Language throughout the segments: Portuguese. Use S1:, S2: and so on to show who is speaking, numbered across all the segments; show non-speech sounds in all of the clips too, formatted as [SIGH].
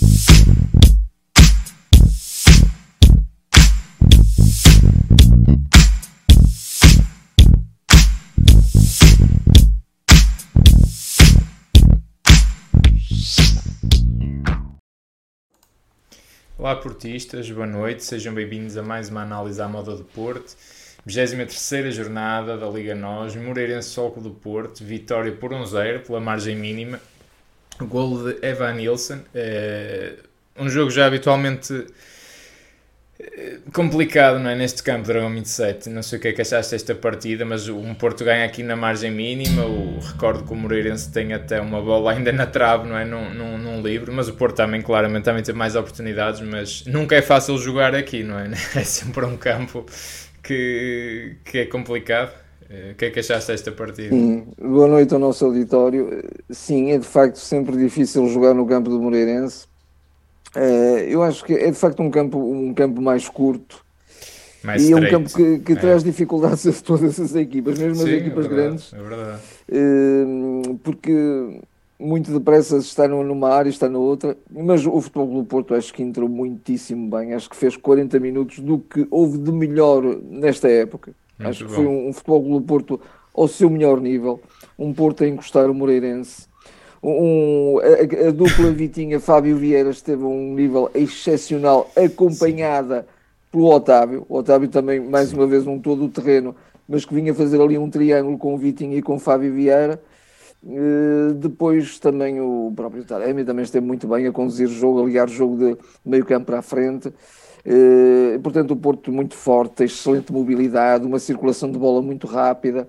S1: Olá portistas, boa noite, sejam bem-vindos a mais uma análise à moda do Porto. 23 jornada da Liga NOS, Moreirense Solco do Porto, vitória por 1-0 pela margem mínima, gol de Evan Nilsson, é, um jogo já habitualmente complicado não é? neste campo, Dragão 27. Não sei o que é que achaste desta partida, mas um Porto ganha aqui na margem mínima. O recordo que o Moreirense tem até uma bola ainda na trave, não é? Num, num, num livro, mas o Porto também, claramente, também tem mais oportunidades. Mas nunca é fácil jogar aqui, não é? [LAUGHS] É sempre um campo que, que é complicado. O que é que achaste desta partida?
S2: Sim. Boa noite ao nosso auditório. Sim, é de facto sempre difícil jogar no campo do Moreirense Uh, eu acho que é de facto um campo, um campo mais curto mais e é um campo que, que é. traz dificuldades a todas as equipas, mesmo Sim, as equipas
S1: é
S2: verdade, grandes.
S1: É verdade.
S2: Uh, porque muito depressa está numa área está na outra, mas o Futebol do Porto acho que entrou muitíssimo bem, acho que fez 40 minutos do que houve de melhor nesta época. Muito acho que foi um, um Futebol do Porto ao seu melhor nível, um Porto a encostar o Moreirense, um, a, a, dupla [LAUGHS] Vitinha Fábio Vieira esteve a um nível excepcional, acompanhada pelo Otávio. O Otávio também, mais Sim. uma vez, um todo o terreno, mas que vinha fazer ali um triângulo com o Vitinha e com o Fábio Vieira. Uh, depois também o próprio Taremi também esteve muito bem a conduzir o jogo, a ligar o jogo de meio campo para a frente. Uh, portanto, o Porto muito forte, excelente mobilidade, uma circulação de bola muito rápida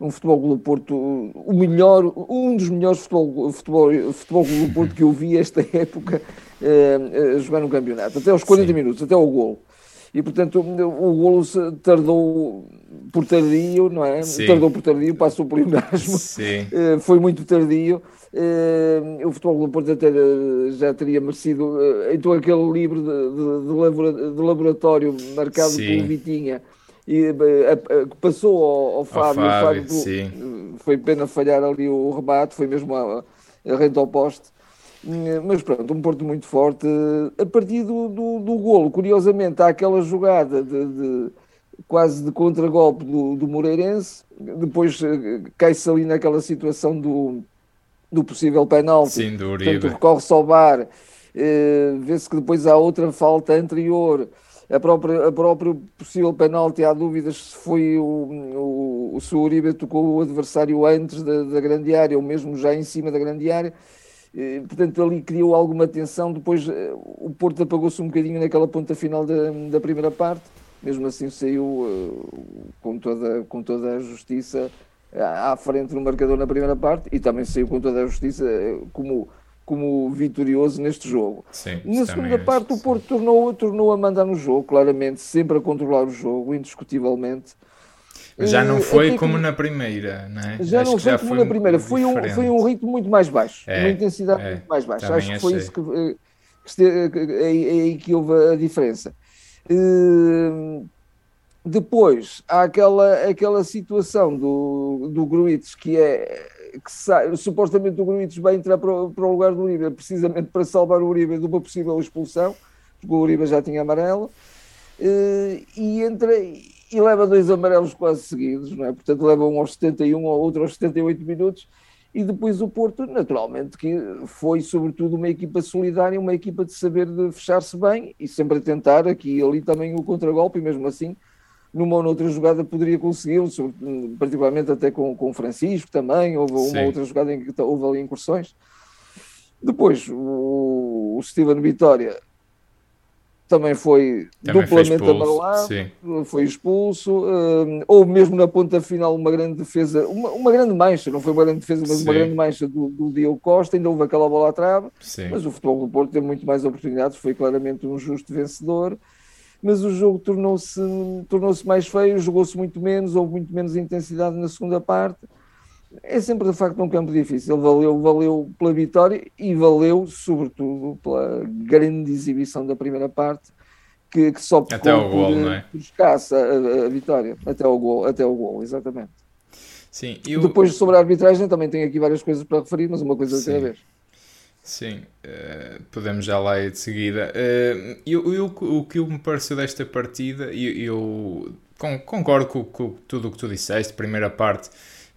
S2: um Futebol Clube Porto, o melhor, um dos melhores futebol, futebol, futebol Clube Porto que eu vi esta [LAUGHS] época uh, uh, jogar no campeonato, até aos 40 Sim. minutos, até ao golo. E portanto o golo tardou por tardio, não é? Sim. Tardou por tardio, passou por pleonasmo, uh, foi muito tardio. Uh, o Futebol Clube Porto até já teria merecido, uh, então aquele livro de, de, de laboratório marcado Sim. pelo Vitinha, e passou ao, ao Fábio,
S1: Fábio, Fábio
S2: foi pena falhar ali o rebate, foi mesmo a, a rente ao poste. Mas pronto, um Porto muito forte. A partir do, do, do golo, curiosamente, há aquela jogada de, de quase de contragolpe do, do Moreirense, depois cai-se ali naquela situação do, do possível penalti.
S1: Sim, do Uribe.
S2: Portanto, recorre-se ao bar, vê-se que depois há outra falta anterior a própria, a próprio possível penalti, há dúvidas se foi o, o, se o Uribe tocou o adversário antes da, da grande área ou mesmo já em cima da grande área. Portanto, ali criou alguma tensão. Depois eh, o Porto apagou-se um bocadinho naquela ponta final da, da primeira parte. Mesmo assim, saiu uh, com, toda, com toda a justiça à frente no marcador na primeira parte e também saiu com toda a justiça eh, como como vitorioso neste jogo.
S1: Sim,
S2: Na segunda parte, o Porto tornou, tornou a mandar no jogo, claramente, sempre a controlar o jogo, indiscutivelmente.
S1: Já não foi como na primeira, não é?
S2: Já Acho não foi já como foi na primeira, foi um, foi um ritmo muito mais baixo, é, uma intensidade é, muito mais baixa. Acho que foi isso que, eh, que, é aí que houve a diferença. Uh, depois, há aquela, aquela situação do, do Gruites que é que sai, supostamente o Gruites vai entrar para, para o lugar do Uribe, precisamente para salvar o Uribe de uma possível expulsão, porque o Uribe já tinha amarelo, eh, e entra e leva dois amarelos quase seguidos, não é? Portanto, leva um aos 71, ou outro aos 78 minutos, e depois o Porto, naturalmente, que foi sobretudo uma equipa solidária, uma equipa de saber de fechar-se bem e sempre a tentar aqui e ali também o contragolpe, e mesmo assim numa ou noutra jogada poderia consegui-lo, particularmente até com, com o Francisco também, houve uma Sim. outra jogada em que houve ali incursões. Depois, o, o Steven Vitória também foi também duplamente amarelado, foi expulso, um, houve mesmo na ponta final uma grande defesa, uma, uma grande mancha, não foi uma grande defesa, mas Sim. uma grande mancha do, do Diogo Costa, ainda houve aquela bola à trave, mas o futebol do Porto teve muito mais oportunidades, foi claramente um justo vencedor mas o jogo tornou-se tornou mais feio, jogou-se muito menos, houve muito menos intensidade na segunda parte. É sempre de facto um campo difícil. Valeu, valeu pela vitória e valeu, sobretudo, pela grande exibição da primeira parte, que, que só
S1: até o gol, por, não é?
S2: por escassa a, a, vitória, até o gol, até o gol, exatamente.
S1: Sim,
S2: eu... Depois sobre a arbitragem também tenho aqui várias coisas para referir, mas uma coisa de cada vez.
S1: Sim, uh, podemos já lá ir de seguida. Uh, eu, eu, o que me pareceu desta partida, eu, eu concordo com, com tudo o que tu disseste, primeira parte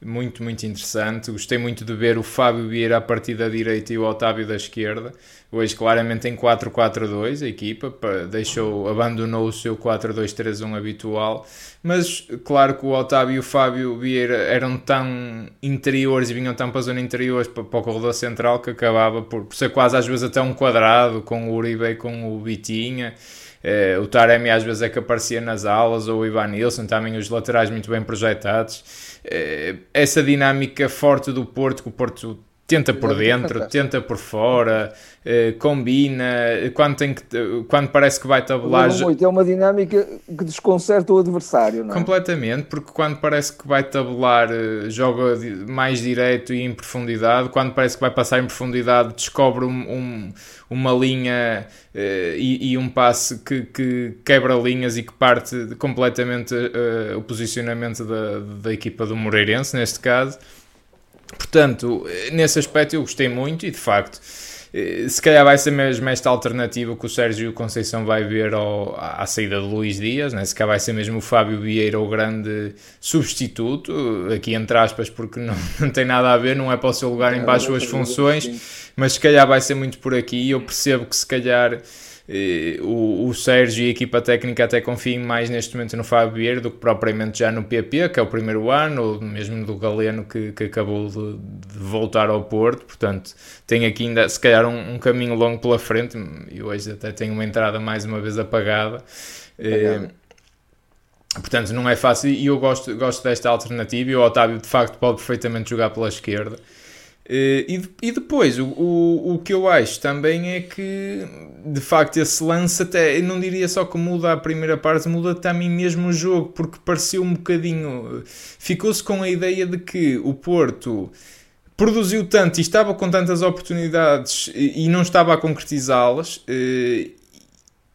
S1: muito, muito interessante. Gostei muito de ver o Fábio Vieira a partir da direita e o Otávio da esquerda. Hoje, claramente, em 4-4-2, a equipa deixou, abandonou o seu 4-2-3-1 habitual. Mas, claro que o Otávio e o Fábio Vieira eram tão interiores e vinham tão para a zona interior, para, para o corredor central, que acabava por, por ser quase às vezes até um quadrado com o Uribe e com o Vitinha. Uh, o Taremi às vezes é que aparecia nas alas, ou o Ivan Nilsson, também os laterais muito bem projetados. Uh, essa dinâmica forte do Porto, que o Porto tenta por dentro, tenta por fora, eh, combina, quando, tem que, quando parece que vai tabular.
S2: Muito, é uma dinâmica que desconcerta o adversário, não
S1: é? Completamente, porque quando parece que vai tabular, eh, joga mais direto e em profundidade, quando parece que vai passar em profundidade, descobre um, um, uma linha uh, e, e, um passe que, que, quebra linhas e que parte completamente uh, o posicionamento da, da equipa do Moreirense, neste caso. Portanto, nesse aspecto eu gostei muito e de facto, eh, se calhar vai ser mesmo esta alternativa que o Sérgio Conceição vai ver ao, à saída de Luís Dias, né? se calhar vai ser mesmo o Fábio Vieira o grande substituto, aqui entre aspas, porque não, [LAUGHS] não tem nada a ver, não é para o seu lugar em baixo as funções, mas se calhar vai ser muito por aqui. Eu percebo que se calhar o, o Sérgio e a equipa técnica até confiem mais neste momento no Fábio Vieira do que propriamente já no PP, que é o primeiro ano, ou mesmo do Galeno que, que acabou de, de, voltar ao Porto. Portanto, tem aqui ainda se calhar um, um, caminho longo pela frente e hoje até tem uma entrada mais uma vez apagada. É, portanto, não é fácil e eu gosto, gosto desta alternativa. E o Otávio de facto pode perfeitamente jogar pela esquerda. Uh, e, e depois, o, o, o que eu acho também é que, de facto, esse lance até, eu não diria só que muda a primeira parte, muda também mesmo o jogo, porque pareceu um bocadinho. Ficou-se com a ideia de que o Porto produziu tanto e estava com tantas oportunidades e, não estava a concretizá-las, uh,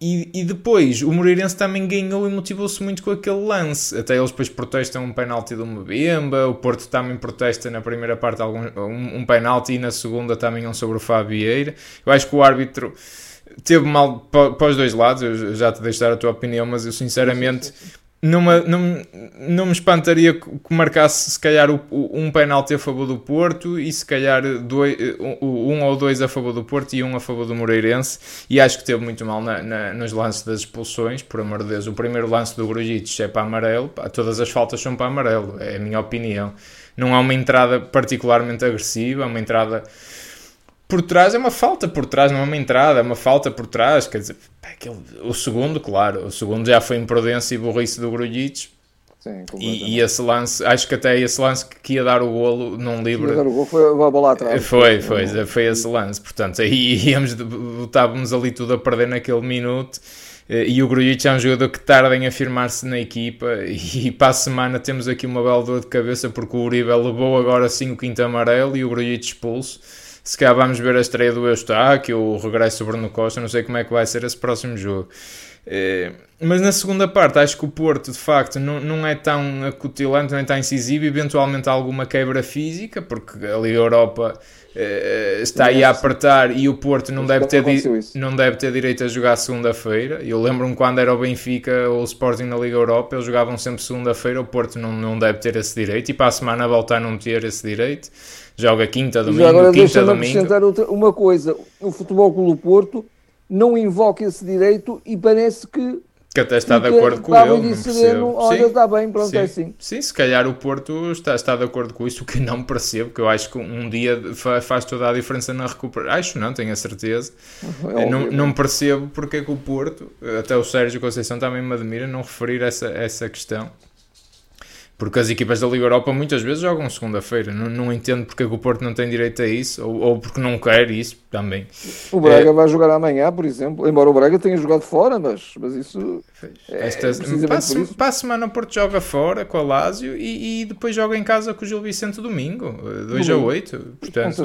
S1: e, e, depois o Moreirense também ganhou e motivou-se muito com aquele lance. Até eles depois protestam um penalti uma Mbemba, o Porto também protesta na primeira parte algum, um, um penalti e na segunda também um sobre o Fabieira. Eu acho que o árbitro teve mal para os dois lados, eu já te deixo dar a tua opinião, mas eu sinceramente não me, não, me espantaria que marcasse se calhar o, um penalti a favor do Porto e se calhar dois, um, um, ou dois a favor do Porto e um a favor do Moreirense. E acho que teve muito mal na, na, nos lances das expulsões, por amor de Deus. O primeiro lance do Grujic é para amarelo. Todas as faltas são para amarelo, é a minha opinião. Não é uma entrada particularmente agressiva, é uma entrada por trás é uma falta por trás, não é uma entrada, é uma falta por trás. Quer dizer, aquele, o segundo, claro, o segundo já foi imprudência e burrice do Grujic. Sim, e, e, esse lance, acho que até esse lance que ia dar o golo não livre. Ia dar o
S2: golo foi a bola atrás.
S1: Foi, foi, foi, foi esse lance. Portanto, aí [LAUGHS] íamos, estávamos ali tudo a perder naquele minuto. Eh, e o Grujic é um jogador que tarda em afirmar-se na equipa. [LAUGHS] E para a semana temos aqui uma bela dor de cabeça porque o Uribe levou agora sim o quinto amarelo e o Grujic expulso se calhar vamos ver a estreia do Eustáquio, o regresso do Bruno Costa, não sei como é que vai ser esse próximo jogo. É, mas na segunda parte acho que o Porto de facto não, não é tão acutilante, não é tão incisivo, eventualmente alguma quebra física, porque a Liga Europa é, está aí a apertar e o Porto não deve, ter não deve ter direito a jogar segunda-feira. Eu lembro-me quando era o Benfica ou o Sporting na Liga Europa, eles jogavam sempre segunda-feira, o Porto não, não deve ter esse direito e para a semana voltar a não ter esse direito joga quinta, domingo, agora quinta, domingo. acrescentar
S2: outra, uma coisa, o Futebol Clube Porto não invoca esse direito e parece que
S1: que até está de acordo com ele.
S2: Sereno, olha, está bem, pronto,
S1: sim,
S2: é assim.
S1: Sim, se calhar o Porto está, está de acordo com isso, o que não percebo, que eu acho que um dia faz toda a diferença na recuperação. Acho não, tenho a certeza. É não, não percebo porque é que o Porto, até o Sérgio Conceição também me admira, não referir essa, essa questão. Porque as equipas da Liga Europa muitas vezes jogam segunda-feira. Não, não entendo porque é que o Porto não tem direito a isso, ou, ou porque não quer isso também.
S2: O Braga é... vai jogar amanhã, por exemplo. Embora o Braga tenha jogado fora, mas, mas isso.
S1: É, Esta, é para, isso. para a semana o Porto joga fora com a Lazio e, e, depois joga em casa com o Gil Vicente domingo, 2 a 8. Portanto,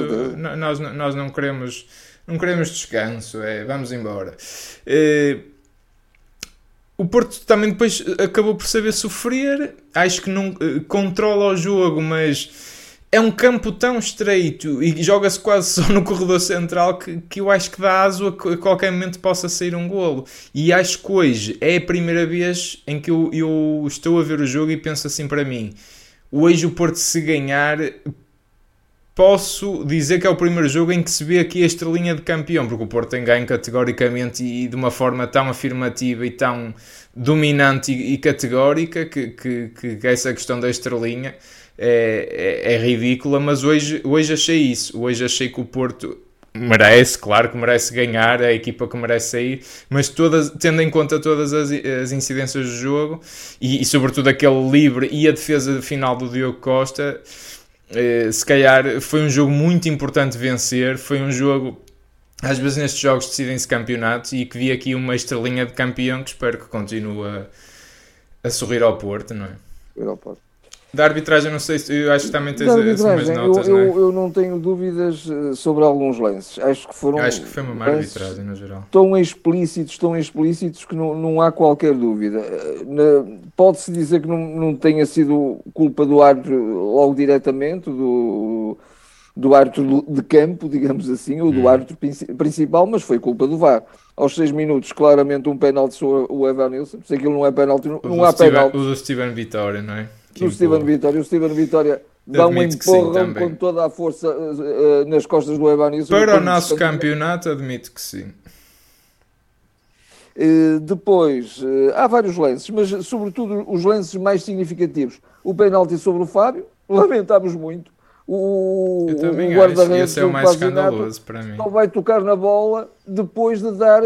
S1: nós, nós não queremos. Não queremos descanso, é, vamos embora. Uh, o Porto também depois acabou por saber sofrer. Acho que não uh, controla o jogo, mas é um campo tão estreito e joga-se quase só no corredor central que, que eu acho que dá aso a, a qualquer momento possa sair um golo. E acho que hoje é a primeira vez em que eu, eu estou a ver o jogo e penso assim para mim: hoje o Porto, se ganhar, posso dizer que é o primeiro jogo em que se vê aqui a estrelinha de campeão, porque o Porto tem ganho categoricamente e de uma forma tão afirmativa e tão dominante e, categórica que, que, que essa questão da estrelinha é, é, é, ridícula, mas hoje, hoje achei isso. Hoje achei que o Porto merece, claro que merece ganhar, é a equipa que merece sair, mas todas, tendo em conta todas as, as incidências do jogo e, e, sobretudo aquele livre e a defesa final do Diogo Costa, se calhar foi um jogo muito importante vencer, foi um jogo às vezes nestes jogos decidem-se campeonatos e que vi aqui uma estrelinha de campeão que espero que continue a, a sorrir ao Porto, não é?
S2: Ao Porto.
S1: Da arbitragem, não sei se. Eu acho que também tens as mesmas notas.
S2: Eu,
S1: não é?
S2: eu, não tenho dúvidas eh, sobre alguns lances. Acho que foram.
S1: acho que foi uma má arbitragem no geral.
S2: Tão explícitos, tão explícitos que não, não há qualquer dúvida. Eh, pode-se dizer que não, não tenha sido culpa do árbitro logo diretamente, do, do árbitro de campo, [LAUGHS] digamos assim, ou do hum. árbitro principal, mas foi culpa do VAR. Aos 6 minutos, claramente, um pênalti sobre o Evan Nilsson. Se aquilo não é pênalti, não, não há pênalti.
S1: O do Steven Vitória, não é?
S2: Do Steven Vitória. O Steven Vitória dá um empurrão com toda a força uh, nas costas do Evanilson.
S1: Para o nosso campeonato, admito que sim.
S2: Uh, depois, há vários lances, mas sobretudo os lances mais significativos. O penalti sobre o Fábio, [LAUGHS] lamentámos muito. O,
S1: o guarda-redes é o mais escandaloso para mim.
S2: Só vai tocar na bola depois de dar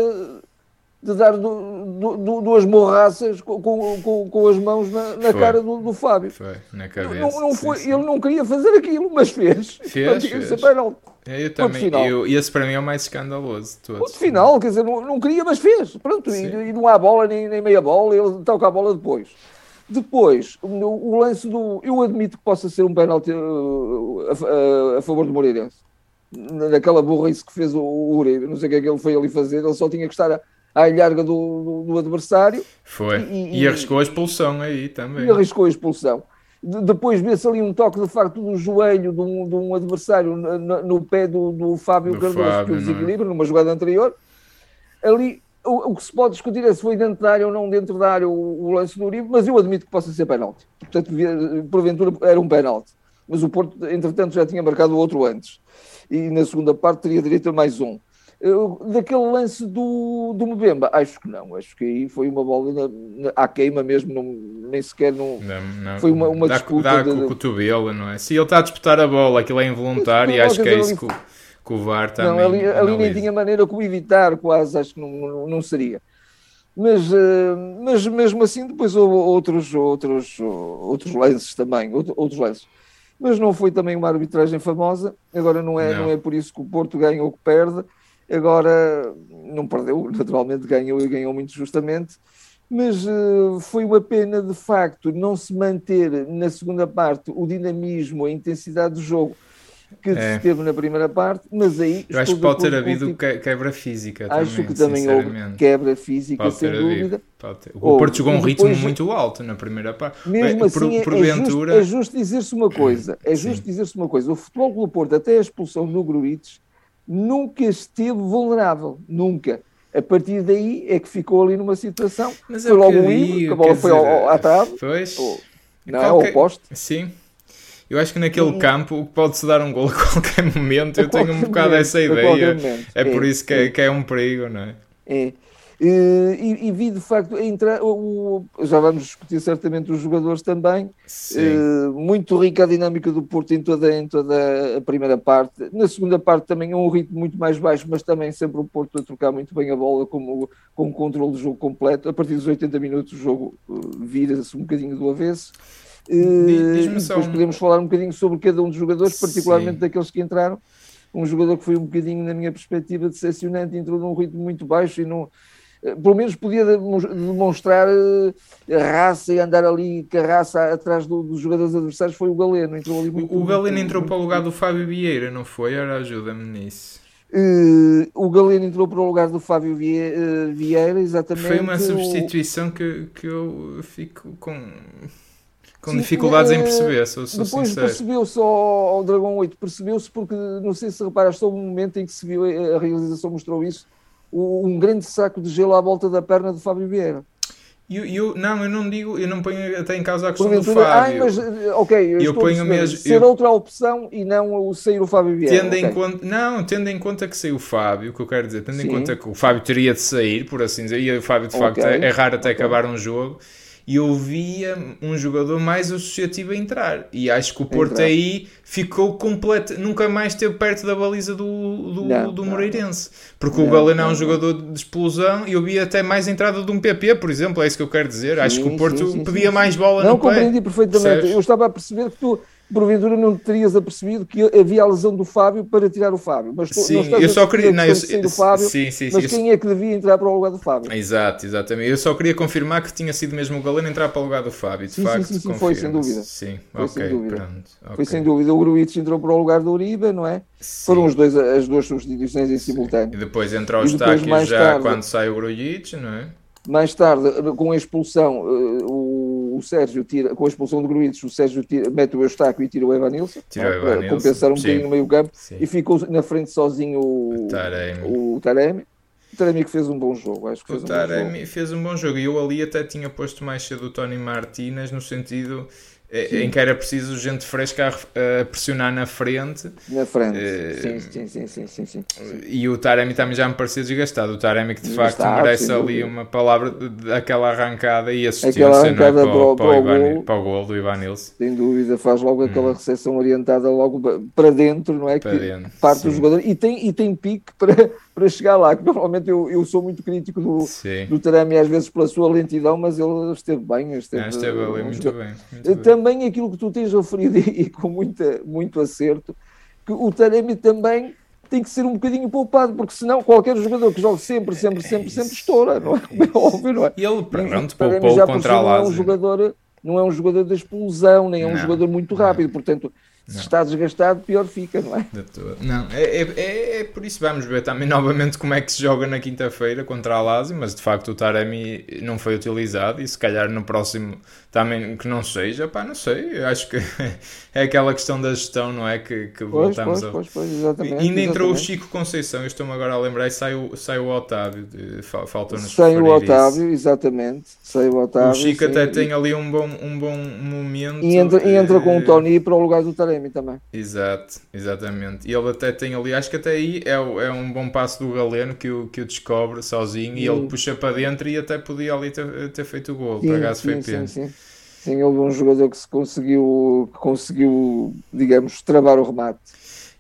S2: de dar do, do, duas morraças com, com, com, as mãos na, na cara do, do, Fábio.
S1: Foi, na cabeça.
S2: Não, não foi, sim, sim. Ele não queria fazer aquilo, mas fez.
S1: Fez, fez. É, eu também, eu, esse para mim é o mais escandaloso de todos.
S2: final, quer dizer, não, não queria, mas fez. Pronto, e, e, não há bola, nem, nem meia bola, ele toca a bola depois. Depois, o, lance do. Eu admito que possa ser um pênalti uh, a, a, a, favor do Moreirense. Naquela burrice que fez o, o Uribe, não sei o que é que ele foi ali fazer, ele só tinha que estar a, à ilharga do, do, do adversário.
S1: Foi. E, e, e, arriscou a expulsão aí também.
S2: E arriscou a expulsão. De, depois vê-se ali um toque de facto do joelho de um, de um adversário no, no, pé do, do Fábio do Cardoso, Fábio, que o é? desequilibra, numa jogada anterior. Ali o, o, que se pode discutir é se foi dentro da área ou não dentro da área o, o lance do Uribe, mas eu admito que possa ser penalti. Portanto, porventura era um penalti. Mas o Porto, entretanto, já tinha marcado outro antes. E na segunda parte teria direito a mais um daquele lance do, do Mbemba, acho que não, acho que aí foi uma bola na, na, à queima mesmo, não, nem sequer não, não, não foi uma, uma
S1: dá,
S2: disputa.
S1: Dá de, com o cotovelo, não é? Se ele está a disputar a bola, aquilo é involuntário e acho que é isso que, que o VAR também.
S2: Não, ali, ali nem tinha maneira como evitar, quase, acho que não, não, seria. Mas, uh, mas mesmo assim, depois houve outros, outros, outros lances também, outros lances. Mas não foi também uma arbitragem famosa. Agora não é, não. não é por isso que o Porto ganha ou que perde Agora, não perdeu, naturalmente ganhou e ganhou muito justamente, mas uh, foi uma pena de facto não se manter na segunda parte o dinamismo, a intensidade do jogo que é. se teve na primeira parte, mas aí.
S1: Eu acho que pode ter havido quebra física.
S2: Acho
S1: também,
S2: que também houve quebra física,
S1: pode
S2: sem dúvida.
S1: O Porto jogou um ritmo depois, muito alto na primeira parte.
S2: Mesmo Bem, assim, por, é, porventura... é justo, é justo dizer-se uma coisa: é justo dizer-se uma coisa. O futebol do Porto, até a expulsão do Gruites, nunca esteve vulnerável, nunca. A partir daí é que ficou ali numa situação. Mas foi logo um livro, a bola foi dizer, ao, à trave.
S1: Pois.
S2: Ou, não é? Ao poste.
S1: Sim. Eu acho que naquele campo pode-se dar um gol a [LAUGHS] qualquer momento. Eu tenho um bocado momento, essa ideia. É, é, por isso que é, que é um perigo, não é?
S2: É. Uh, e, e, vi de facto entrar, o, já vamos discutir certamente os jogadores também. Uh, muito rica a dinâmica do Porto em toda, em toda a primeira parte. Na segunda parte também um ritmo muito mais baixo, mas também sempre o Porto a trocar muito bem a bola com, com o controle do jogo completo. A partir dos 80 minutos o jogo uh, vira-se um bocadinho do avesso. Uh, depois podemos falar um bocadinho sobre cada um dos jogadores, particularmente Sim. daqueles que entraram. Um jogador que foi um bocadinho, na minha perspectiva, decepcionante, entrou num ritmo muito baixo e não pelo menos podia demonstrar eh, raça e andar ali com a raça atrás do, dos jogadores adversários foi o Galeno. Entrou ali muito,
S1: o Galeno muito, entrou muito, para o lugar do Fábio Vieira, não foi? Ora, ajuda-me nisso.
S2: Uh, o Galeno entrou para o lugar do Fábio eh, Vieira, exatamente.
S1: Foi uma substituição que, que eu fico com com Sim, dificuldades é, em perceber, sou,
S2: sou
S1: Depois
S2: percebeu-se ao, ao Dragon 8, percebeu-se porque, não sei se reparaste, houve um momento em que se viu, a realização mostrou isso, um grande saco de gelo à volta da perna de Fábio Vieira.
S1: Eu, eu, não, eu não digo, eu não ponho até em causa a questão do Fábio. Ai,
S2: mas, ok, eu, eu ponho mesmo, ser eu, outra opção e não o sair o Fábio Vieira.
S1: Tendo okay. em conta, não, tendo em conta que saiu o Fábio, o que eu quero dizer, tendo Sim. em conta que o Fábio teria de sair, por assim dizer, e o Fábio de facto okay. é, é raro até okay. acabar um jogo e eu via um jogador mais associativo a entrar. E acho que o Porto Entrar. aí ficou completo, nunca mais esteve perto da baliza do, do, não, do Moreirense. Porque não, o Galeno é um jogador de explosão e eu vi até mais entrada de um PP, por exemplo, é isso que eu quero dizer. Sim, acho que o Porto sim, sim, pedia mais bola
S2: não,
S1: no pé.
S2: Não, compreendi perfeitamente. Percebes? Eu estava a perceber que tu porventura não terias apercebido que havia a lesão do Fábio para tirar o Fábio. Mas
S1: sim, eu só queria. Não, eu,
S2: do Fábio, sim, sim, mas quem é que devia entrar para o lugar do Fábio?
S1: Exato, exatamente. Eu só queria confirmar que tinha sido mesmo o Galeno entrar para o lugar do Fábio. De
S2: sim,
S1: facto,
S2: sim, sim, sim foi sem dúvida.
S1: Sim, foi ok, sem dúvida. Pronto, okay.
S2: Foi sem dúvida. O Gruitch entrou para o lugar do Uribe, não é? Sim. Foram os dois, as duas substituições em simultâneo.
S1: E depois entra o Eustáquio já tarde, quando sai o Gruitch, não é?
S2: Mais tarde, com a expulsão, eh, o, o Sérgio tira, com a expulsão de Gruites, o Sérgio tira, mete o Eustáquio e tira o Evanilson,
S1: tira Evanilson.
S2: para compensar um Sim. bocadinho no meio campo, Sim. e ficou na frente sozinho o, Taremi. o Taremi. O Taremi que fez um bom jogo, acho que fez
S1: o
S2: um
S1: Taremi
S2: bom jogo.
S1: fez um bom jogo, e eu ali até tinha posto mais cedo o Tony Martínez, no sentido. Em que era preciso gente fresca a, pressionar na frente.
S2: Na frente, uh, sim, sim, sim, sim, sim,
S1: E o Taremi também já me parecia desgastado. O Taremi que de facto merece ali uma palavra daquela arrancada e assistência
S2: aquela arrancada é? para,
S1: o, gol, do Ivanilson.
S2: Sem dúvida, faz logo aquela hum. recepção orientada logo para dentro, não é?
S1: Para
S2: que
S1: dentro,
S2: parte do jogador e tem, e tem pique para, [LAUGHS] para chegar lá. Que normalmente eu, eu sou muito crítico do, do Taremi, às vezes pela sua lentidão, mas ele esteve bem. Esteve,
S1: ah, esteve ali muito bem.
S2: Também aquilo que tu tens referido [LAUGHS] e, com muita, muito acerto, que o Taremi também tem que ser um bocadinho poupado, porque senão qualquer jogador que jogue sempre, sempre, sempre, sempre estoura, não é? Como é óbvio, não é?
S1: E ele, pronto, poupou contra a Lazio.
S2: Não é um jogador, não é um jogador de explosão, nem é um não, jogador muito rápido, não. portanto se não. está desgastado, pior fica, não é?
S1: Não, é, é, é, é, por isso vamos ver também novamente como é que se joga na quinta-feira contra a Lazio, mas de facto o Taremi não foi utilizado e se calhar no próximo também que não seja, pá, não sei, eu acho que [LAUGHS] é aquela questão da gestão, não é? Que, que
S2: pois,
S1: voltamos
S2: pois, a. Pois, pois, exatamente,
S1: ainda
S2: exatamente.
S1: entrou o Chico Conceição, eu estou-me agora a lembrar, e sai o, sai o Otávio, faltou-nos
S2: Sai o Otávio, isso. exatamente, sai o Otávio. O
S1: Chico sim, até e... tem ali um bom, um bom momento.
S2: E entra, e entra com o Tony para o lugar do Taremi também.
S1: Exato, exatamente. E ele até tem ali, acho que até aí é, é um bom passo do Galeno que o, que o descobre sozinho sim. e ele puxa para dentro e até podia ali ter, ter feito o gol, sim, para foi pena.
S2: Sim, sim. Sim, houve um jogador que se conseguiu, que conseguiu, digamos, travar o remate.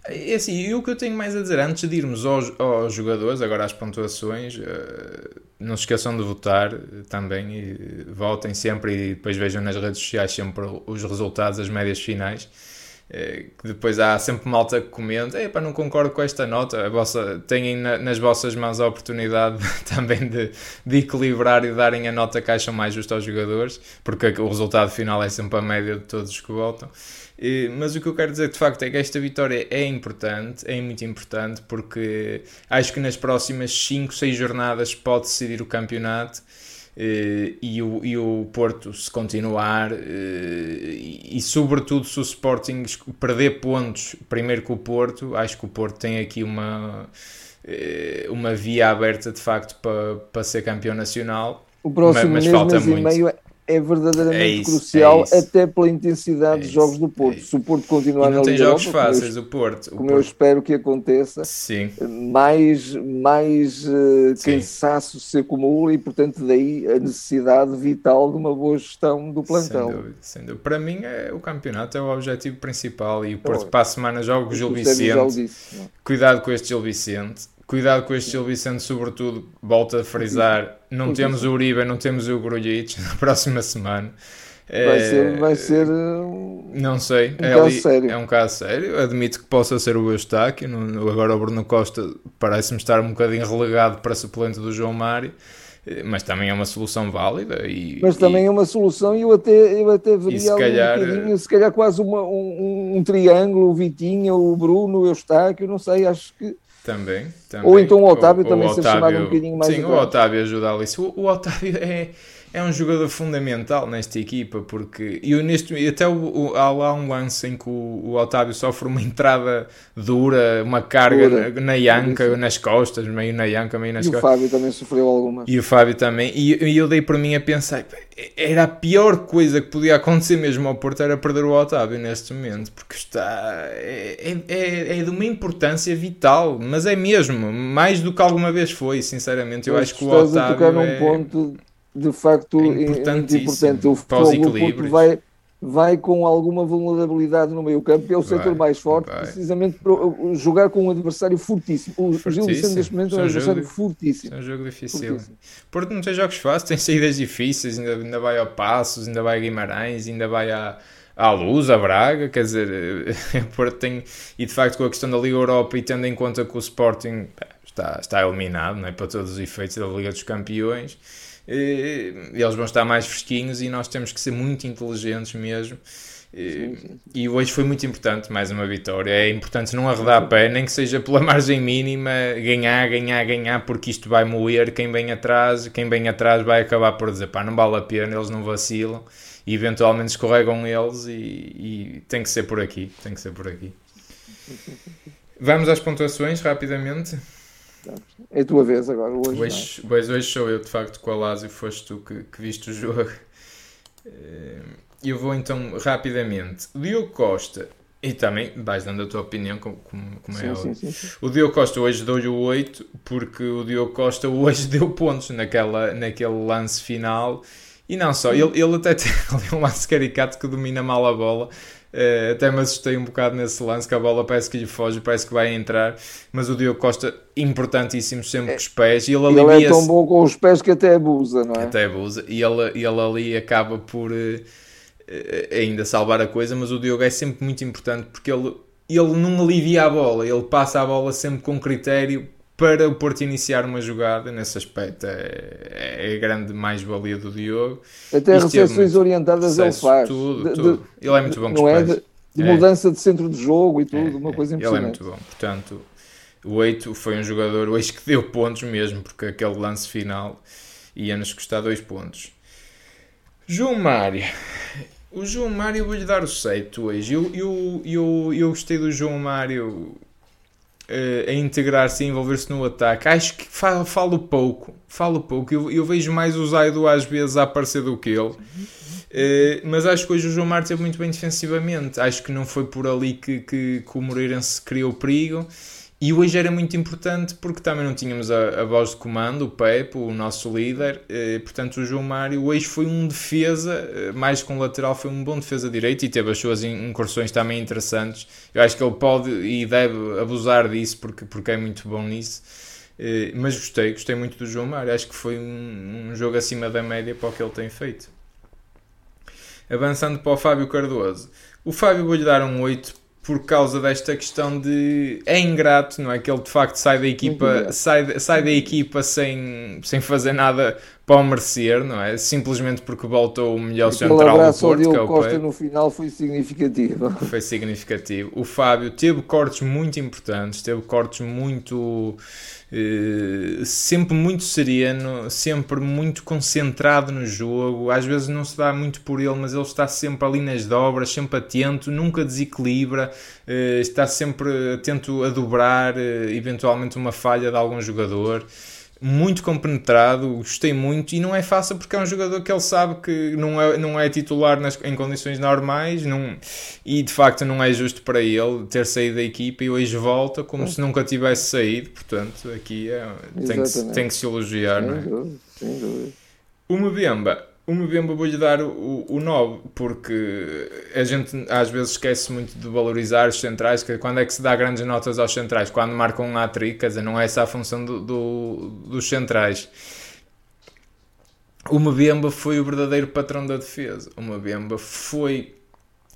S1: É assim, e o que eu tenho mais a dizer, antes de irmos aos, aos jogadores, agora às pontuações, uh, não se esqueçam de votar também, e votem sempre e depois vejam nas redes sociais sempre os resultados, as médias finais. Eh, que depois há sempre malta que comenta, para não concordo com esta nota, vossa, têm na, nas vossas mãos a oportunidade [LAUGHS] também de, de, equilibrar e darem a nota que acham mais justa aos jogadores, porque o resultado final é sempre a média de todos os que votam. Mas o que eu quero dizer de facto é que esta vitória é importante, é muito importante, porque acho que nas próximas 5, 6 jornadas pode decidir o campeonato e, o, e o Porto se continuar uh, e, e, sobretudo se o Sporting perder pontos primeiro que o Porto, acho que o Porto tem aqui uma, uh, uma via aberta de facto para, para ser campeão nacional.
S2: O próximo mas, mas mês, falta mês muito. e meio é verdadeiramente é isso, crucial, é até pela intensidade é dos jogos do Porto. É se o Porto continuar na
S1: tem jogos Europa, fáceis,
S2: o
S1: Porto. O
S2: como
S1: Porto.
S2: eu espero que aconteça,
S1: Sim.
S2: mais, mais uh, cansaço se acumula e, portanto, daí a necessidade vital de uma boa gestão do plantel.
S1: Sem dúvida, sem dúvida. Para mim, é, o campeonato é o objetivo principal e o Porto, para a semana, joga o Gil Vicente. Disse, Cuidado com este Gil Vicente Cuidado com este Gil Vicente, sobretudo, volto a frisar, não temos o Uribe, não temos o Grujic na [LAUGHS] próxima semana.
S2: Vai ser, vai ser
S1: não sei,
S2: um é, caso sério.
S1: é um caso sério. Admito que possa ser o Eustáquio. Agora o Bruno Costa parece-me estar um bocadinho relegado para suplente do João Mário, eh, mas também é uma solução válida. E,
S2: mas também
S1: e,
S2: é uma solução e eu até, eu até veria
S1: se calhar,
S2: um se calhar quase uma, um, um, triângulo, o Vitinha, o Bruno, o Eustáquio, não sei, acho que
S1: também, também.
S2: Ou então o Otávio o, também o ser chamado um bocadinho mais
S1: Sim, o Otávio ajuda ali. O, o Otávio é, é um jogador fundamental nesta equipa, porque eu neste, até o, o, há lá um lance em que o, o Otávio sofre uma entrada dura, uma carga dura. na, na yanca, nas costas, meio na yanca, meio nas
S2: e costas. E o Fábio também sofreu algumas.
S1: E o Fábio também, e, e eu dei por mim a pensar, era a pior coisa que podia acontecer mesmo ao Porto era perder o Otávio neste momento, porque está, é, é, é de uma importância vital, mas é mesmo, mais do que alguma vez foi, sinceramente, eu, acho que o Otávio... tocar num
S2: é... ponto de facto é importante. O Fogo vai, vai com alguma vulnerabilidade no meio campo, é o setor mais forte, vai. precisamente para jogar com um adversário fortíssimo. O Gil Vicente neste momento é um adversário jogo, fortíssimo.
S1: É um jogo difícil. Porto não tem jogos fáceis, tem saídas difíceis, ainda, ainda vai ao Passos, ainda vai a Guimarães, ainda vai a à luz, a Braga, quer dizer, [LAUGHS] Porto tem, e de facto com a questão da Liga Europa e tendo em conta que o Sporting está, está eliminado, não é, para todos os efeitos da Liga dos Campeões, eles vão estar mais fresquinhos e nós temos que ser muito inteligentes mesmo. E, e hoje foi muito importante, mais uma vitória. É importante não arredar a pé, nem que seja pela [LAUGHS] margem mínima, ganhar, ganhar, ganhar, porque isto vai moer quem vem atrás. Quem vem atrás vai acabar por dizer: pá, não vale a pena, eles não vacilam e eventualmente escorregam eles. E, e tem que ser por aqui. Tem que ser por aqui. [LAUGHS] Vamos às pontuações rapidamente.
S2: É a tua vez agora, hoje.
S1: Hoje, pois hoje sou eu, de facto, com a Lásio, foste tu que, que viste o jogo. Eh, eu vou então rapidamente. Diogo Costa, e também vais dando a tua opinião, como, como sim, é sim, sim, sim, O Diogo Costa hoje deu-lhe o 8, porque o Diogo Costa hoje [LAUGHS] deu pontos naquela, naquele lance final. E não só, ele, ele até [LAUGHS] tem ali um lance caricato que domina mal a bola Uh, até me assustei um bocado nesse lance que a bola parece que lhe foge, parece que vai entrar, mas o Diogo Costa, importantíssimo sempre é, com os pés. E ele,
S2: ele é tão bom com os pés que até abusa, não é?
S1: Até abusa, e ele, ele ali acaba por uh, ainda salvar a coisa, mas o Diogo é sempre muito importante porque ele, ele não alivia a bola, ele passa a bola sempre com critério para o Porto iniciar uma jogada, nesse aspecto é, é a grande mais-valia do Diogo.
S2: Até recepções orientadas ele faz.
S1: Tudo, de, tudo. De, ele é muito bom com não
S2: é de, é. mudança de centro de jogo e tudo, é, uma coisa impressionante.
S1: Ele é muito bom, portanto, o Eito foi um jogador hoje que deu pontos mesmo, porque aquele lance final ia-nos custar dois pontos. João Mário. O João Mário vou-lhe dar o 7 hoje. Eu, eu, eu, eu gostei do João Mário uh, a integrar-se e envolver-se no ataque. Acho que falo, falo pouco, falo pouco. Eu, eu vejo mais o Zaido às vezes a aparecer do que ele. Uh, mas acho que hoje o João Martins é muito bem defensivamente. Acho que não foi por ali que, que, que o Moreirense criou perigo. E hoje era muito importante porque também não tínhamos a, a voz de comando, o Pepe, o nosso líder. Eh, portanto, o João Mário hoje foi um defesa, eh, mais com lateral, foi um bom defesa direito e teve as suas incursões também interessantes. Eu acho que ele pode e deve abusar disso porque, porque é muito bom nisso. Eh, mas gostei, gostei muito do João Mário. Acho que foi um, um jogo acima da média para o que ele tem feito. Avançando para o Fábio Cardoso. O Fábio vou-lhe dar um 8 por causa desta questão de é ingrato, não é? Que ele de facto sai da equipa, sai, sai da equipa sem, sem fazer nada para o merecer, não é? Simplesmente porque voltou o melhor central do Porto, que é o
S2: Costa no final foi significativo. [LAUGHS]
S1: Foi significativo. O Fábio teve cortes muito importantes, teve cortes muito sempre muito sereno, sempre muito concentrado no jogo. Às vezes não se dá muito por ele, mas ele está sempre ali nas dobras, sempre atento, nunca desequilibra, uh, está sempre atento a dobrar uh, eventualmente uma falha de algum jogador muito compenetrado, gostei muito e não é fácil porque é um jogador que ele sabe que não é, não é titular nas, em condições normais não, e de facto não é justo para ele ter saído da equipa e hoje volta como se nunca tivesse saído, portanto aqui é, tem, que, tem que se elogiar. Sem não é? dúvida, sem dúvida. O Mbemba o Mbemba vou-lhe dar o, o 9, porque a gente às vezes esquece muito de valorizar os centrais, que quando é que se dá grandes notas aos centrais? Quando marcam um hat-trick, quer dizer, não é essa a função do, do, dos centrais. O Mbemba foi o verdadeiro patrão da defesa. O Mbemba foi...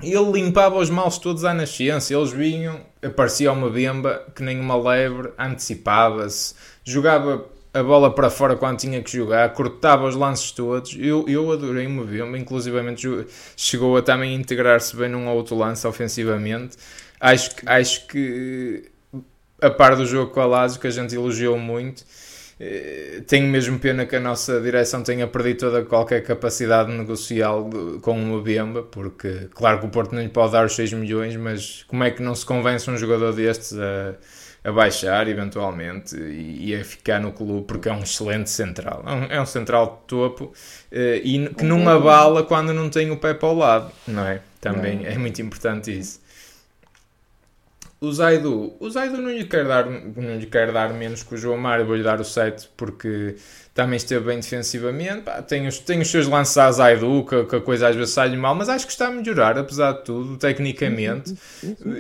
S1: Ele limpava os maus todos à nascença. Eles vinham, aparecia o Mbemba que nem uma lebre, antecipava-se, jogava a bola para fora quando tinha que jogar, cortava os lances todos. Eu, eu adorei o ver inclusivamente chegou a também integrar-se bem num outro lance ofensivamente. Acho, acho que a par do jogo com a Lazio, que a gente elogiou muito, tenho mesmo pena que a nossa direção tenha perdido toda qualquer capacidade negocial com o Mbemba, porque claro que o Porto não lhe pode dar os 6 milhões, mas como é que não se convence um jogador destes a, a baixar eventualmente e, e, a ficar no clube, porque é um excelente central, é um, é um central de topo eh, e que não abala quando não tem o pé para o lado, não é? Também é muito importante isso o Zaidu, o Zaidu não lhe quer dar, não lhe quer dar menos que o João Mário, vou-lhe dar o 7 porque também esteve bem defensivamente. Pá, tem, os, tem os seus lances a Zaidu, que, que a coisa às vezes sai mal, mas acho que está a melhorar, apesar de tudo, tecnicamente.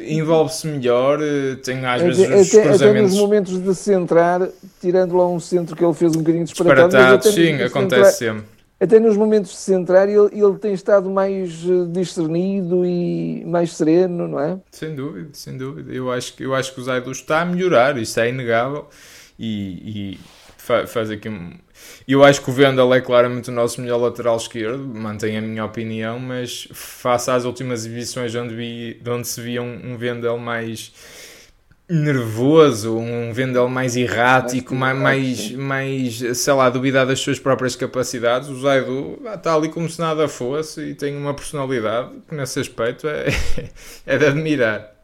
S1: Envolve-se melhor, tem às vezes
S2: até, os cruzamentos... Até nos momentos de centrar, tirando lá um centro que ele fez um bocadinho disparatado. Disparatado,
S1: sim, acontece centrar, sempre
S2: até nos momentos de centrar, ele, ele tem estado mais eh, discernido e mais sereno, não é?
S1: Sem dúvida, sem dúvida. Eu acho que, eu acho que o Zaidu está a melhorar, isso é inegável. E, e faz aqui. Eu acho que o Vendel é claramente o nosso melhor lateral esquerdo, mantém a minha opinião, mas face às últimas exibições onde, vi, onde se via um, um Vendel mais nervoso, um Vendel mais errático, mais, mais, mais, sei lá, duvidar das suas próprias capacidades. O Zaidu está ali como se nada fosse e tem uma personalidade que nesse aspecto é, [LAUGHS] é de admirar.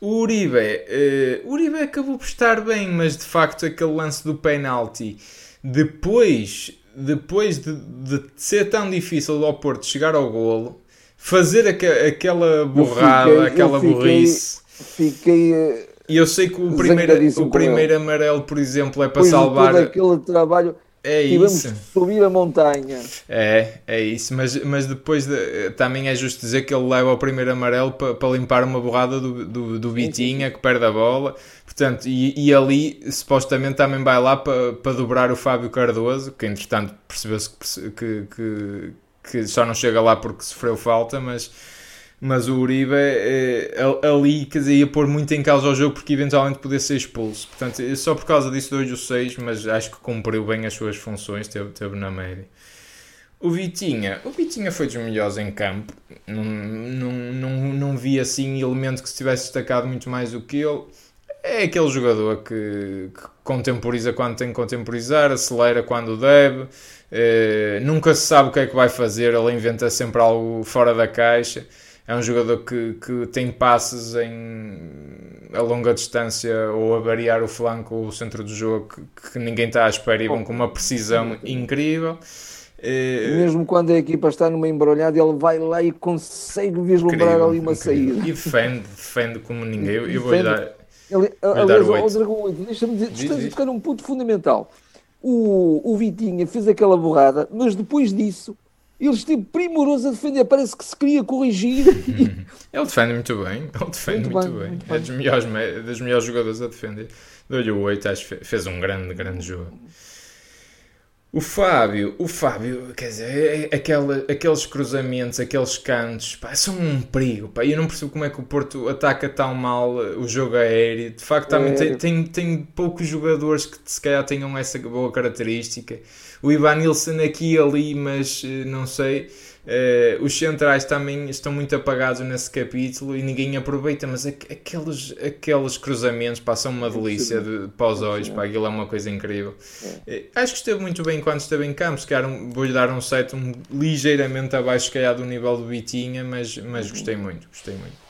S1: O Uribe, uh, o Uribe acabou por estar bem, mas de facto aquele lance do penalti, depois, depois de, de ser tão difícil ao Porto chegar ao golo, fazer aqu aquela borrada, fiquei, aquela burrice
S2: fiquei. Eh,
S1: e eu sei que o primeiro, o primeiro amarelo, por exemplo, é para salvar.
S2: Todo aquele trabalho.
S1: É
S2: Tivemos isso. subir a montanha.
S1: É, é isso. Mas, mas depois de, também é justo dizer que ele leva o primeiro amarelo para, para limpar uma borrada do, do, do Vitinha que perde a bola. Portanto, e, e ali supostamente também vai lá para, para dobrar o Fábio Cardoso, que entretanto percebeu-se que, que, que, que só não chega lá porque sofreu falta, mas mas o Uribe é, ali quer dizer, ia pôr muito em causa o jogo porque eventualmente podia ser expulso. Portanto, só por causa disso dou-lhe o 6, mas acho que cumpriu bem as suas funções, teve, teve na média. O Vitinha, o Vitinha foi dos melhores em campo, não, não, não, não vi assim elemento que se tivesse destacado muito mais do que ele. É aquele jogador que, que contemporiza quando tem que contemporizar, acelera quando deve, eh, nunca se sabe o que é que vai fazer, ele inventa sempre algo fora da caixa é um jogador que, que tem passes em, a longa distância ou a variar o flanco ou o centro do jogo que, que ninguém está à espera e vão com uma precisão incrível.
S2: Eh, Mesmo quando a equipa está numa embrulhada, ele vai lá e consegue vislumbrar incrível, ali uma incrível. saída.
S1: E defende, defende como ninguém. Eu, eu vou dar. Ele, vou aliás, dar o
S2: Dragão deixa-me dizer, tocar um ponto fundamental. O, o Vitinha fez aquela borrada, mas depois disso ele esteve primoroso a defender, parece que se queria corrigir. [LAUGHS]
S1: ele defende muito bem, ele defende muito, muito bem. bem. Muito é dos melhores, das melhores jogadoras a defender. Deu-lhe o 8, acho que fez um grande, grande jogo. O Fábio, o Fábio, quer dizer, é, é aquela, aqueles cruzamentos, aqueles cantos, pá, são um perigo, pá. Eu não percebo como é que o Porto ataca tão mal o jogo aéreo. De facto, também é. tem, tem, tem poucos jogadores que se calhar tenham essa boa característica o Ivan Nilsson aqui e ali, mas eh, não sei. Uh, os centrais também estão muito apagados nesse capítulo e ninguém aproveita, mas aqueles, aqueles cruzamentos passam uma delícia de, para os olhos, pá, aquilo é uma coisa incrível. Uh, acho que esteve muito bem quando esteve em campo, se calhar vou-lhe dar um set um, ligeiramente abaixo, se calhar, do nível do Vitinha, mas, mas uhum. gostei muito, gostei muito.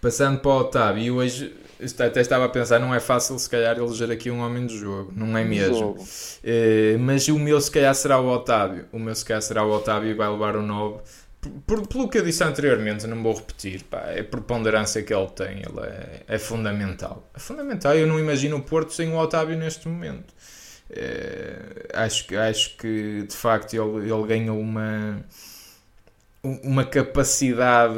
S1: Passando para o Otávio, e hoje até estava a pensar, não é fácil se calhar eleger aqui um homem do jogo, não é mesmo. Uh, mas o meu se calhar será o Otávio. O meu se calhar será o Otávio e vai levar o 9. Por, pelo que eu disse anteriormente, não vou repetir, pá, é a preponderância que ele tem, ele é, é, fundamental. É fundamental, eu não imagino o Porto sem o Otávio neste momento. Uh, acho, acho que de facto ele, ele ganha uma, uma capacidade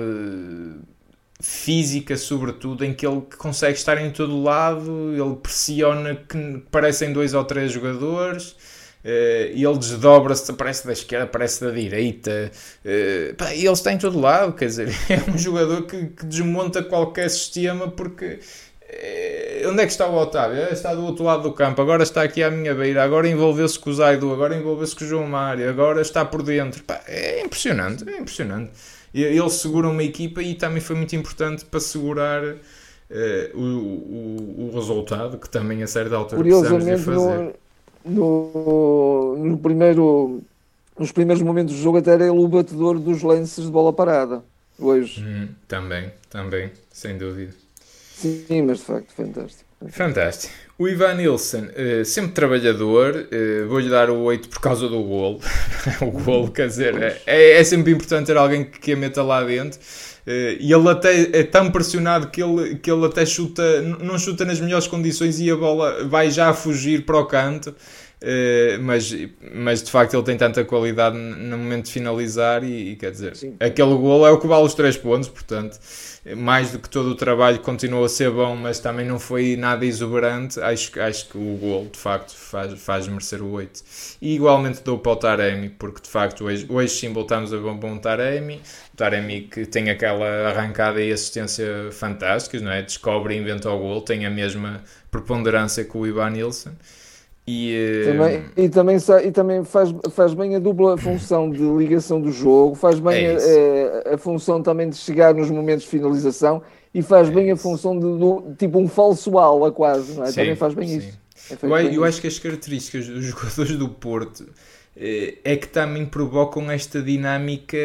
S1: física, sobretudo, em que ele consegue estar em todo lado, ele pressiona que parecem dois ou três jogadores. Uh, ele desdobra-se, aparece da esquerda, aparece da direita, uh, pá, e ele está em todo lado, quer dizer, [LAUGHS] é um jogador que, que desmonta qualquer sistema porque uh, onde é que está o Otávio? Está do outro lado do campo, agora está aqui à minha beira, agora envolveu-se com o Zaido, agora envolveu-se com o João Mário, agora está por dentro, pá, é impressionante, é impressionante ele segura uma equipa e também foi muito importante para segurar uh, o, o, o, resultado, que também a série da altura precisamos de fazer.
S2: No, no, no, primeiro, nos primeiros momentos do jogo até era ele o batedor dos lances de bola parada. Hoje.
S1: Hum, também, também, sem dúvida.
S2: Sim, mas de facto, fantástico.
S1: Fantástico. O Ivan Nilsson, uh, sempre trabalhador, uh, vou-lhe dar o 8 por causa do golo. [LAUGHS] o golo, quer dizer, é, é, sempre importante ter alguém que a meta lá dentro. Uh, e ele até é tão pressionado que ele, que ele até chuta, não chuta nas melhores condições e a bola vai já fugir para o canto. Uh, mas, mas de facto ele tem tanta qualidade no momento de finalizar e, e quer dizer, Sim. aquele golo é o que vale os 3 pontos, portanto mais do que todo o trabalho continuou a ser bom, mas também não foi nada exuberante. Acho, acho que o gol de facto faz, faz merecer o 8. E igualmente dou para o Taremi, porque de facto hoje, hoje sim voltamos a um bom Taremi. O Taremi que tem aquela arrancada e assistência fantásticas, não é? Descobre e inventa o gol, tem a mesma preponderância que o Ivan Nilsson. E,
S2: também, e também, e também faz, faz bem a dupla função de ligação do jogo, faz bem é a, a, a, função também de chegar nos momentos de finalização e faz é bem isso. a função de, de, tipo um falso ala quase, não é? Sim, também faz bem sim. isso.
S1: É eu, bem eu acho que as características dos [LAUGHS] jogadores do Porto eh, é que também provocam esta dinâmica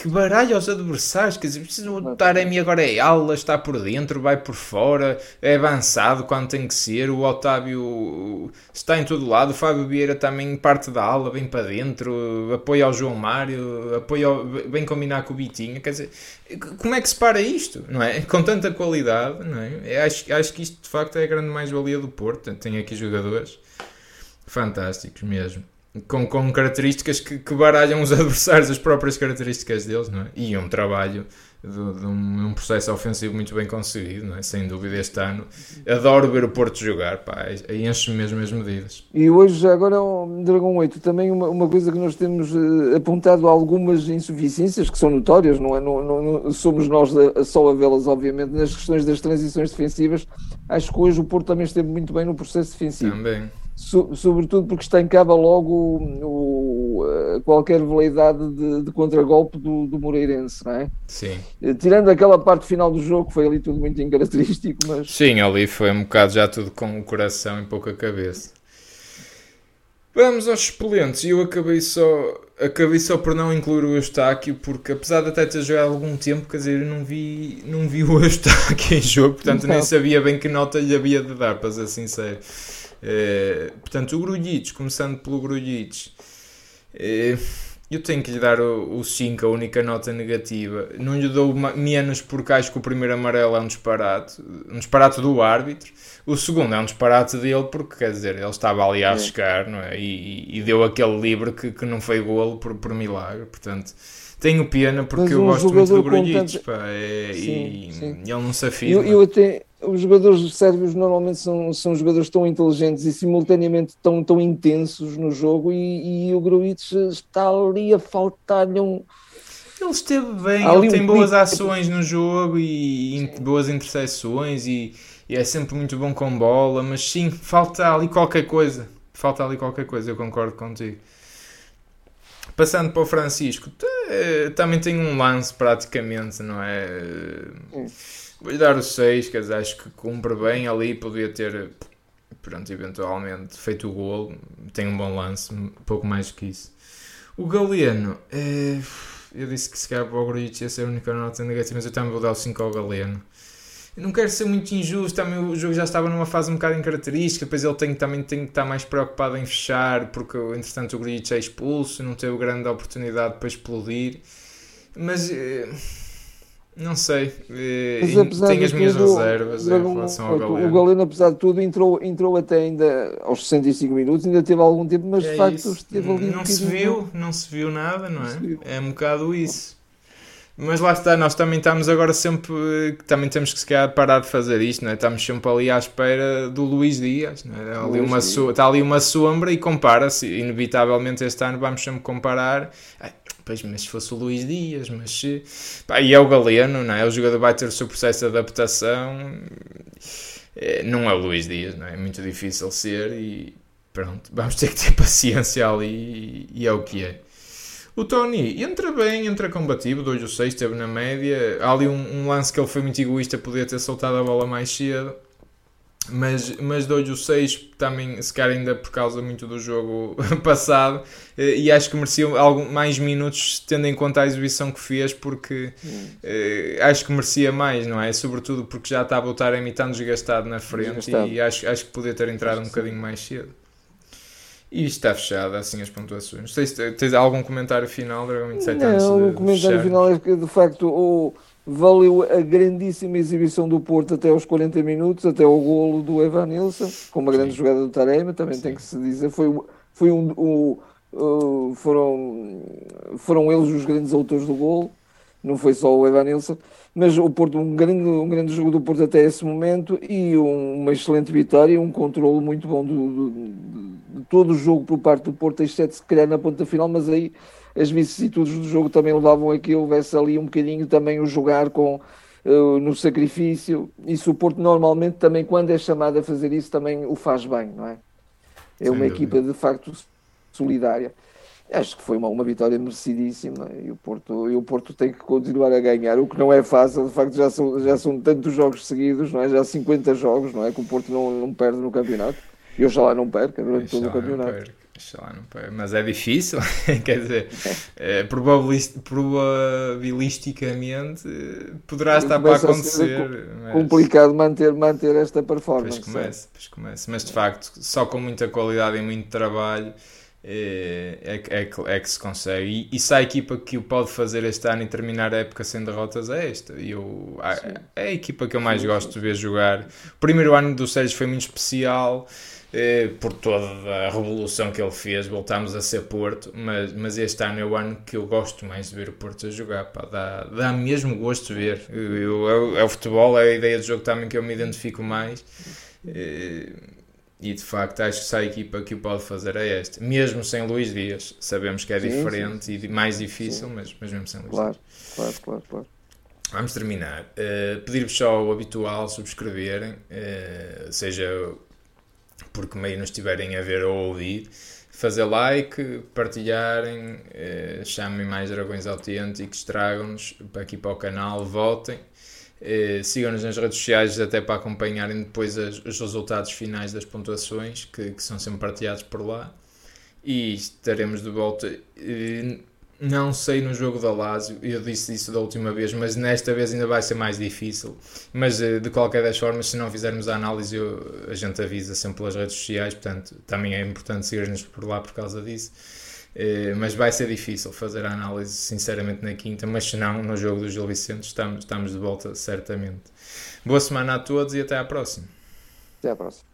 S1: que baralha os adversários, quer dizer, o Taremi agora é ala, está por dentro, vai por fora, é avançado quando tem que ser, o Otávio está em todo lado, o Fábio Vieira também parte da ala, vem para dentro, apoia ao João Mário, apoia ao, vem combinar com o Bitinho, quer dizer, como é que se para isto, não é? Com tanta qualidade, não é? Acho, acho que isto de facto é a grande mais-valia do Porto, tem aqui jogadores fantásticos mesmo com, com características que, que, baralham os [LAUGHS] adversários, as próprias características deles, não é? E um trabalho de, de um, um, processo ofensivo muito bem conseguido, não é? Sem dúvida, este ano. Adoro ver o Porto jogar, pá, aí enche mesmo as medidas.
S2: E hoje, agora, Dragão 8, também uma, uma coisa que nós temos uh, apontado algumas insuficiências que são notórias, não é? Não, não, não somos nós a, só a vê-las, obviamente, nas questões das transições defensivas. Acho que hoje o Porto também esteve muito bem no processo defensivo.
S1: Também
S2: so, sobretudo porque estancava logo o, o, qualquer veleidade de, de contragolpe do, do Moreirense, não é?
S1: Sim.
S2: Eh, tirando aquela parte final do jogo, foi ali tudo muito incaracterístico, mas...
S1: Sim, ali foi um bocado já tudo com o coração e pouca cabeça. Vamos aos suplentes. Eu acabei só, acabei só por não incluir o Eustáquio, porque apesar de até ter jogado algum tempo, quer dizer, eu não vi, não vi o Eustáquio em jogo, portanto não. nem sabia bem que nota lhe havia de dar, para ser sincero. Eh, portanto, o Grujic, começando pelo Grujic, uh, eu tenho que lhe dar o 5, a única nota negativa. Não lhe dou menos porque acho que o primeiro amarelo é um disparate, um disparate do árbitro. O segundo é um disparate dele porque, quer dizer, ele estava ali a arriscar não é? e, e deu aquele livre que, que não foi golo por, por milagre. Portanto, tenho pena porque eu gosto muito do Grujic é, e, sim. e ele não se afirma.
S2: Eu, eu até os jogadores sérvios normalmente são, são jogadores tão inteligentes e simultaneamente tão, tão intensos no jogo e, e o Gruitch está ali a faltar-lhe um...
S1: Ele esteve bem, ele um tem boas ações no jogo e, e boas interseções e, e, é sempre muito bom com bola, mas sim, falta ali qualquer coisa. Falta ali qualquer coisa, eu concordo contigo. Passando para o Francisco, também tem um lance praticamente, não é? Vou-lhe dar o 6, quer dizer, acho que cumpre bem ali, podia ter, pronto, eventualmente feito o golo, tem um bom lance, pouco mais que isso. O Galeno, é, eu disse que se calhar para o Grujic ia ser a única nota negativa, mas eu também vou dar o 5 ao Galeno. Eu não quero ser muito injusto, também o jogo já estava numa fase um bocado incaracterística, depois ele tem, também tem que estar mais preocupado em fechar, porque entretanto o Grujic é expulso, não teve grande oportunidade para explodir. Mas... É, não sei. Mas, Tenho as minhas tudo, reservas em relação ao Galeno.
S2: O Galeno, apesar de tudo, entrou, entrou até ainda aos 65 minutos, ainda teve algum tempo, mas é de facto isso. esteve ali.
S1: Não se viu, não se viu nada, não, é? É um bocado isso. Mas lá está, nós também estamos agora sempre, também temos que se calhar parar de fazer isto, não é? estamos sempre ali à espera do Luís Dias, não é? ali uma so, está ali uma sombra e compara-se, inevitavelmente este ano vamos sempre comparar, Pois, mas se fosse o Luís Dias, mas se... Pá, e é o Galeno, não é? O jogador vai ter o seu processo de adaptação. É, não é o Luís Dias, não é? É muito difícil ser e pronto, vamos ter que ter [LAUGHS] paciência ali e, e é o que é. O Tony entra bem, entra combativo, 2 ou 6, esteve na média. Há ali um, um, lance que ele foi muito egoísta, podia ter soltado a bola mais cedo. Mas, mas dou-lhe o 6 também, se calhar ainda por causa muito do jogo [LAUGHS] passado, e acho que merecia algum, mais minutos, tendo em conta a exibição que fez, porque eh, acho que merecia mais, não é? Sobretudo porque já está a voltar a imitar desgastado na frente desgastado. e acho, acho que podia ter entrado um bocadinho mais cedo. E está fechado, assim as pontuações. Não sei se tens algum comentário final, Dragão 27
S2: Não, o comentário final é que de facto o valeu a grandíssima exibição do Porto até aos 40 minutos, até o golo do Evan Nilsson, com uma grande Sim. jogada do Tarema, também Sim. tem que se dizer, foi, foi um, um, um, foram, foram eles os grandes autores do golo, não foi só o Evan Nilsson, mas o Porto, um grande, um grande jogo do Porto até esse momento e um, uma excelente vitória, um controle muito bom do, do, de todo o jogo por parte do Porto, exceto se calhar na ponta final, mas aí as vicissitudes do jogo também levavam a que houvesse ali um bocadinho também o jogar com uh, no sacrifício. Isso o Porto normalmente também, quando é chamado a fazer isso, também o faz bem, não é? É uma equipa de facto solidária. Acho que foi uma, uma vitória merecidíssima e o, Porto, e o Porto tem que continuar a ganhar, o que não é fácil, de facto já são, já são tantos jogos seguidos, não é? já 50 jogos, não é? Que o Porto não, não perde no campeonato. E oxalá não perca durante todo o campeonato.
S1: Mas é difícil, [LAUGHS] quer dizer, é, probabilist, probabilisticamente poderá estar para acontecer.
S2: Mas... Complicado manter, manter esta performance.
S1: Pois começa, pois começa. Mas de facto, só com muita qualidade e muito trabalho é, é, é, é que se consegue. E, e se a equipa que o pode fazer este ano e terminar a época sem derrotas é esta. E eu, é a equipa que eu mais gosto de ver jogar. O primeiro ano do Sérgio foi muito especial. Eh, por toda a revolução que ele fez, voltámos a ser Porto, mas, mas este ano é o ano que eu gosto mais de ver o Porto a jogar, pá, dá, dá mesmo gosto de ver. Eu, é o futebol, é a ideia de jogo também que eu me identifico mais. Eh, e de facto acho que se a equipa que o pode fazer é esta, mesmo sem Luís Dias. Sabemos que é sim, diferente sim. e mais difícil, mas, mas mesmo sem Luís
S2: claro,
S1: Dias.
S2: Claro, claro, claro.
S1: Vamos terminar. Uh, Pedir-vos só o habitual, subscreverem, uh, seja porque meio nos estiverem a ver ou a ouvir, fazer like, partilharem, eh, chamem mais dragões autênticos, tragam-nos aqui para o canal, votem. Eh, Sigam-nos nas redes sociais até para acompanharem depois as, os resultados finais das pontuações que, que, são sempre partilhados por lá e estaremos de volta eh, não sei no jogo da Lazio, eu disse isso da última vez, mas nesta vez ainda vai ser mais difícil. Mas eh, de qualquer das formas, se não fizermos a análise, eu, a gente avisa sempre pelas redes sociais, portanto também é importante seguir-nos por lá por causa disso. Eh, mas vai ser difícil fazer a análise, sinceramente, na quinta. Mas se não, no jogo do Gil Vicente, estamos, estamos de volta certamente. Boa semana a todos e até à próxima.
S2: Até à próxima.